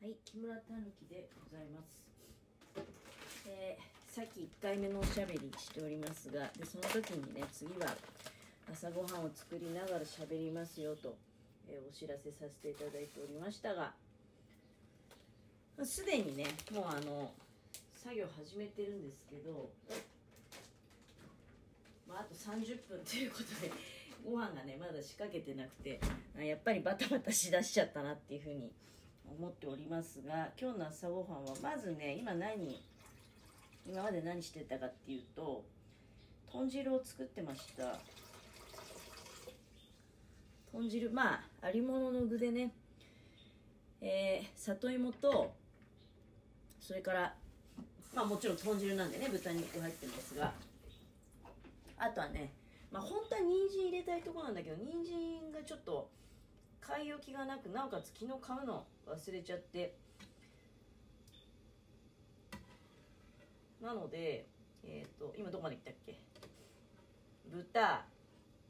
はい、木村たぬきでございます。えーさっき1回目のおしゃべりしておりますが、でその時にね、次は朝ごはんを作りながらしゃべりますよと、えーお知らせさせていただいておりましたが、すでにね、もうあの、作業始めてるんですけど、まあ、あと30分ということで、ご飯がね、まだ仕掛けてなくて、やっぱりバタバタしだしちゃったなっていうふうに思っておりますが今日の朝ごはんはまずね今何今まで何してたかっていうと豚汁を作ってました。豚汁まあありものの具でねえー、里芋とそれからまあもちろん豚汁なんでね豚肉入ってますがあとはねまあ本当は人参入れたいとこなんだけど人参がちょっと買い置きがなくなおかつ昨日買うの忘れちゃって。なので、えー、と今どこまで行ったっけ？豚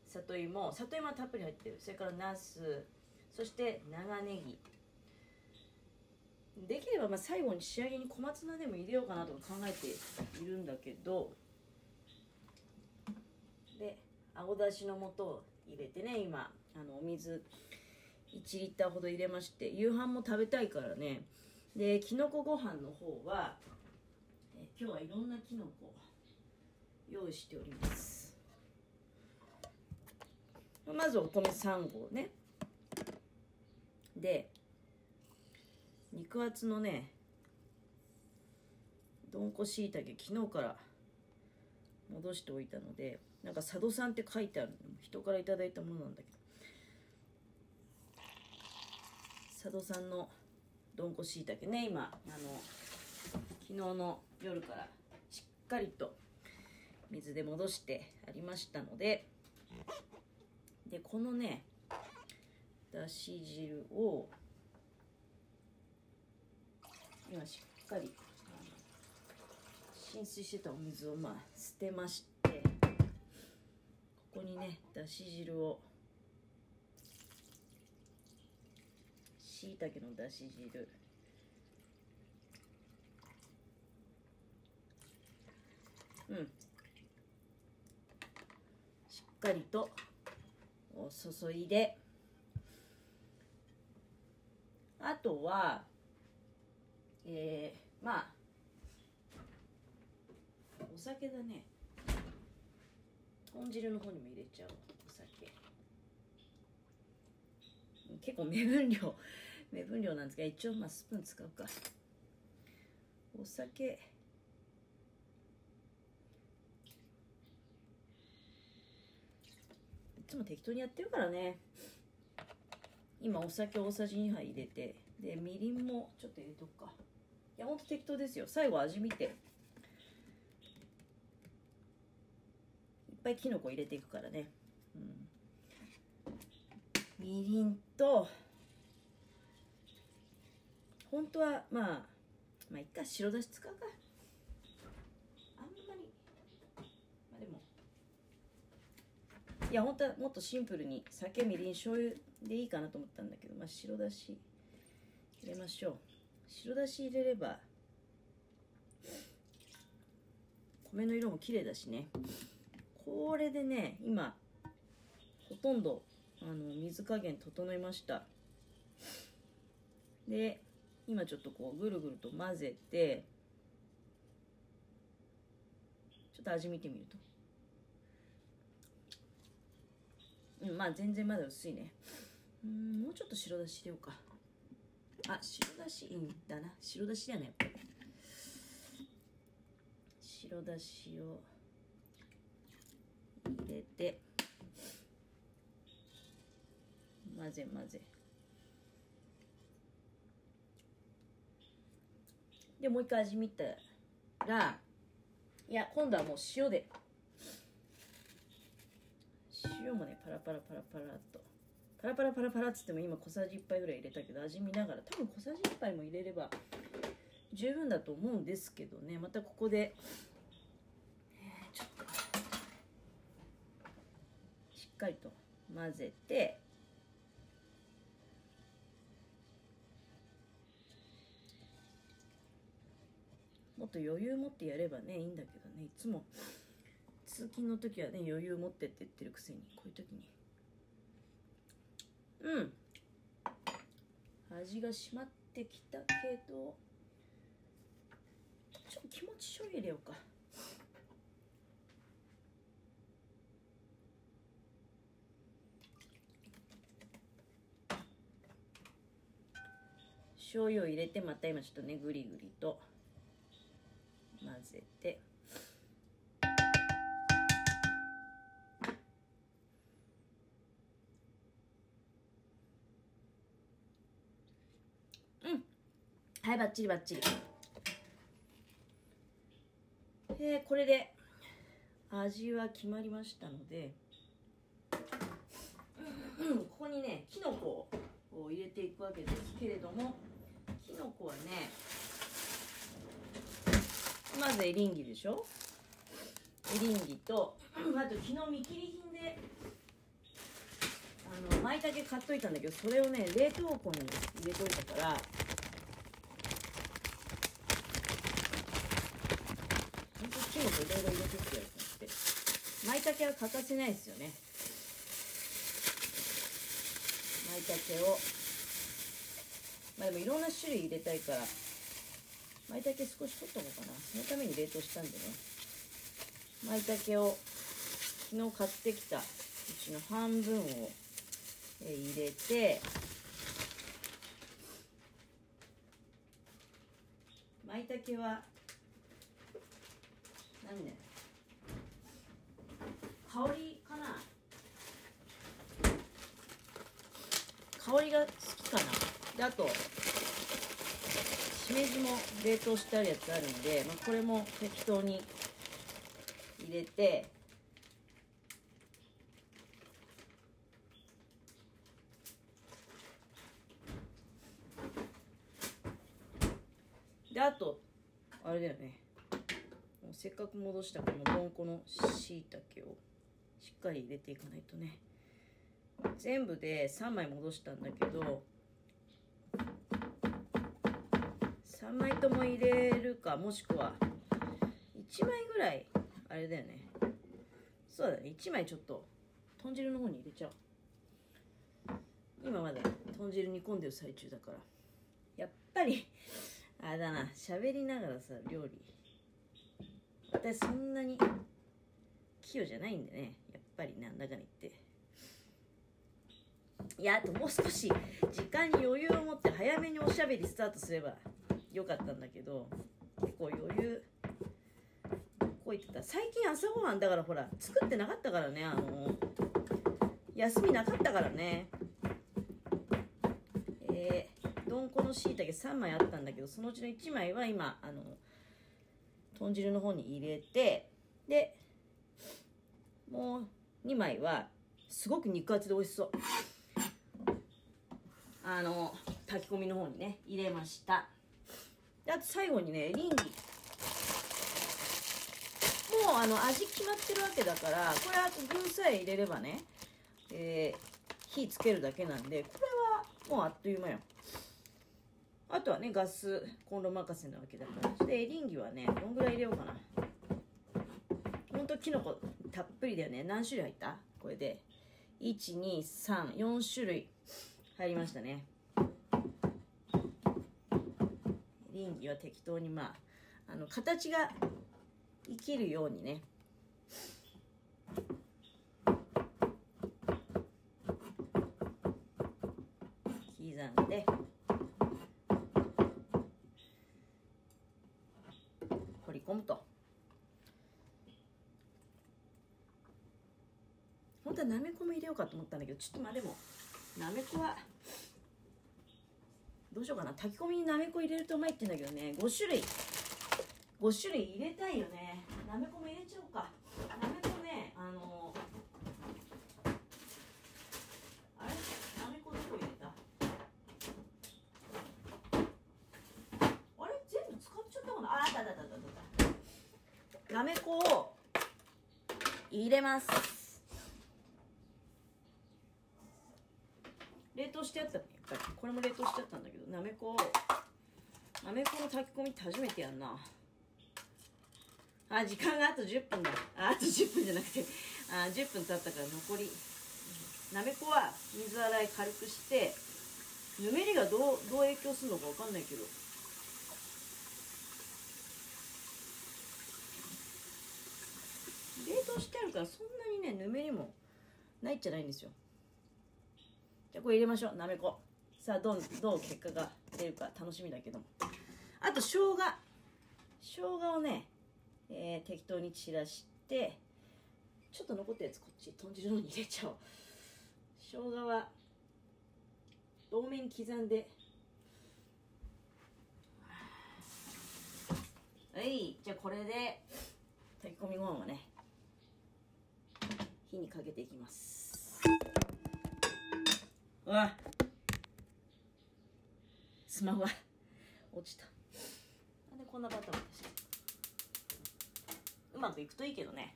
里芋里芋はたっぷり入ってる。それからナスそして長ネギ。できればまあ最後に仕上げに小松菜でも入れようかなとか考えているんだけど。で青だしの素を入れてね今あのお水1リッターほど入れまして夕飯も食べたいからね。できのこご飯の方はえ今日はいろんなきのこ用意しております。まずお米3合ね。で肉厚のねどんこしいたけ昨日から戻しておいたのでなんか佐渡さんって書いてある人からいいたものなんだけど。佐渡さんのどんこしいたけね。今あの昨日の夜からしっかりと水で戻してありましたので。でこのねだし汁を今しっかり浸水してたお水をまあ捨てまして。ここにねだし汁をしいたけのだし汁。うん。しっかりとお注いで。あとはえー、まあお酒だね。豚汁の方にも入れちゃうお酒。結構目分量目分量なんですが一応まあスプーン使うか。お酒。いつも適当にやってるからね。今お酒大さじ2杯入れてでみりんもちょっと入れとくか。いやほんと適当ですよ。最後味見て。いっぱいきのこ入れていくからね、うん、みりんと本当はまあまあいっか白だし使うか。あんまり。まあでもいや本当はもっとシンプルに酒みりん醤油でいいかなと思ったんだけどまあ白だし入れましょう。白だし入れれば米の色も綺麗だしね。これでね今ほとんどあの水加減整いました。で今ちょっとこうぐるぐると混ぜてちょっと味見てみると。うんまあ全然まだ薄いね。うんもうちょっと白だし入れようか。あ白だしいいんだな。白だしだね。やっぱり白だしを入れて混ぜ混ぜ。でもう一回味見たらいや今度はもう塩で。塩もねパラパラパラパラっと。パラパラパラパラっつっても今小さじ1杯ぐらい入れたけど味見ながら多分小さじ1杯も入れれば十分だと思うんですけどね。またここでちょっとしっかりと混ぜてっと余裕持ってやればねいいんだけどね。いつも通勤の時はね余裕持ってって言ってるくせにこういう時に。うん。味が締まってきたけどちょっと気持ち醤油入れようか。醤油を入れてまた今ちょっとねぐりぐりと。混ぜて。うん。はいバッチリバッチリ。え、これで味は決まりましたので、うん、ここにねきのこを入れていくわけですけれども。きのこはねまずエリンギでしょ？エリンギとあと昨日見切り品であの舞茸買っといたんだけどそれをね冷凍庫に入れといたから本当きのこいろいろ入れてってやると思って。舞茸は欠かせないですよね。舞茸を。まあでもいろんな種類入れたいから。舞茸少し取っとこうかな？そのために冷凍したんでね。舞茸を昨日買ってきたうちの半分を入れて舞茸は何ね香りかな？香りが好きかな？であとしめじも冷凍してあるやつあるんで、まあ、これも適当に入れてであとあれだよね。せっかく戻したこのどんこのしいたけをしっかり入れていかないとね。全部で3枚戻したんだけど3枚とも入れるかもしくは1枚ぐらいあれだよね。そうだね。1枚ちょっと豚汁の方に入れちゃおう。今まで豚汁煮込んでる最中だから。やっぱり あれだな。喋りながらさ料理。私そんなに器用じゃないんでね。やっぱりなんだかに言って。いやあともう少し時間に余裕を持って早めにおしゃべりスタートすればよかったんだけど結構余裕。こう言ってた。最近朝ごはんだからほら作ってなかったからねあの休みなかったからね。えー、どんこのしいたけ3枚あったんだけどそのうちの1枚は今あの豚汁の方に入れてでもう2枚はすごく肉厚で美味しそう。あの炊き込みの方にね入れました。であと最後にねエリンギ。もうあの味決まってるわけだからこれあと具さえ入れればね、えー、火つけるだけなんでこれはもうあっという間よ。あとはねガスコンロ任せなわけだから。でエリンギはねどんぐらい入れようかな。ほんときのこたっぷりだよね。何種類入った？これで。1234種類入りましたね。倫理は適当にまああの形が生きるようにね。刻んで。掘り込むと。本当はなめこも入れようかと思ったんだけどちょっとまあでもなめこはどうしようかな。炊き込みになめこ入れるとうまいって言うんだけどね。5種類。5種類入れたいよね。なめこも入れちゃおうか。なめこねあのあれ？なめこどこ入れた？あれ？全部使っちゃったかな？ああったあったあったあったなめこを入れます。冷凍してあったねこれも冷凍しちゃっなめこなめこの炊き込みって初めてやんな。あ時間があと10分だ。ああと10分じゃなくて。あ10分経ったから残り。なめこは水洗い軽くしてぬめりがどうどう影響するのか分かんないけど。冷凍してあるからそんなにねぬめりもないっちゃないんですよ。じゃあこれ入れましょう。なめこさあどうどう結果が出るか楽しみだけども。あと生姜。生姜をね、えー、適当に散らしてちょっと残ったやつこっち豚汁のに入れちゃおう。生姜は多めに刻んで。はい。じゃあこれで炊き込みご飯はね火にかけていきます。うわ。スマホが。落ちた。なんでこんなバタバタしてうまくいくといいけどね。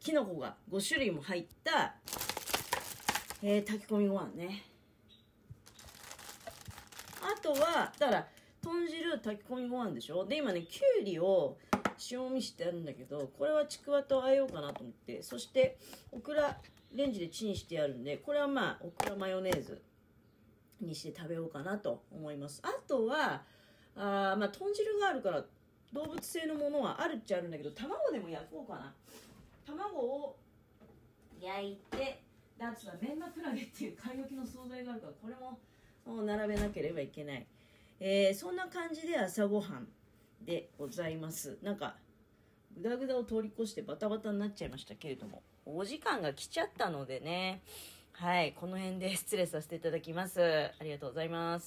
きのこが5種類も入った、えー、炊き込みご飯ね。あとはだから豚汁炊き込みご飯でしょ？で今ねきゅうりを塩もみしてあるんだけどこれはちくわと和えようかなと思って。そしてオクラレンジでチンしてあるんでこれはまあオクラマヨネーズにして食べようかなと思います。あとはあまあ豚汁があるから動物性のものはあるっちゃあるんだけど卵でも焼こうかな。卵を焼いてであとはメンマクラゲっていう買い置きの惣菜があるからこれも並べなければいけない、えー、そんな感じで朝ごはんでございます。なんかグダグダを通り越してバタバタになっちゃいましたけれどもお時間が来ちゃったのでね。はいこの辺で失礼させていただきます。ありがとうございます。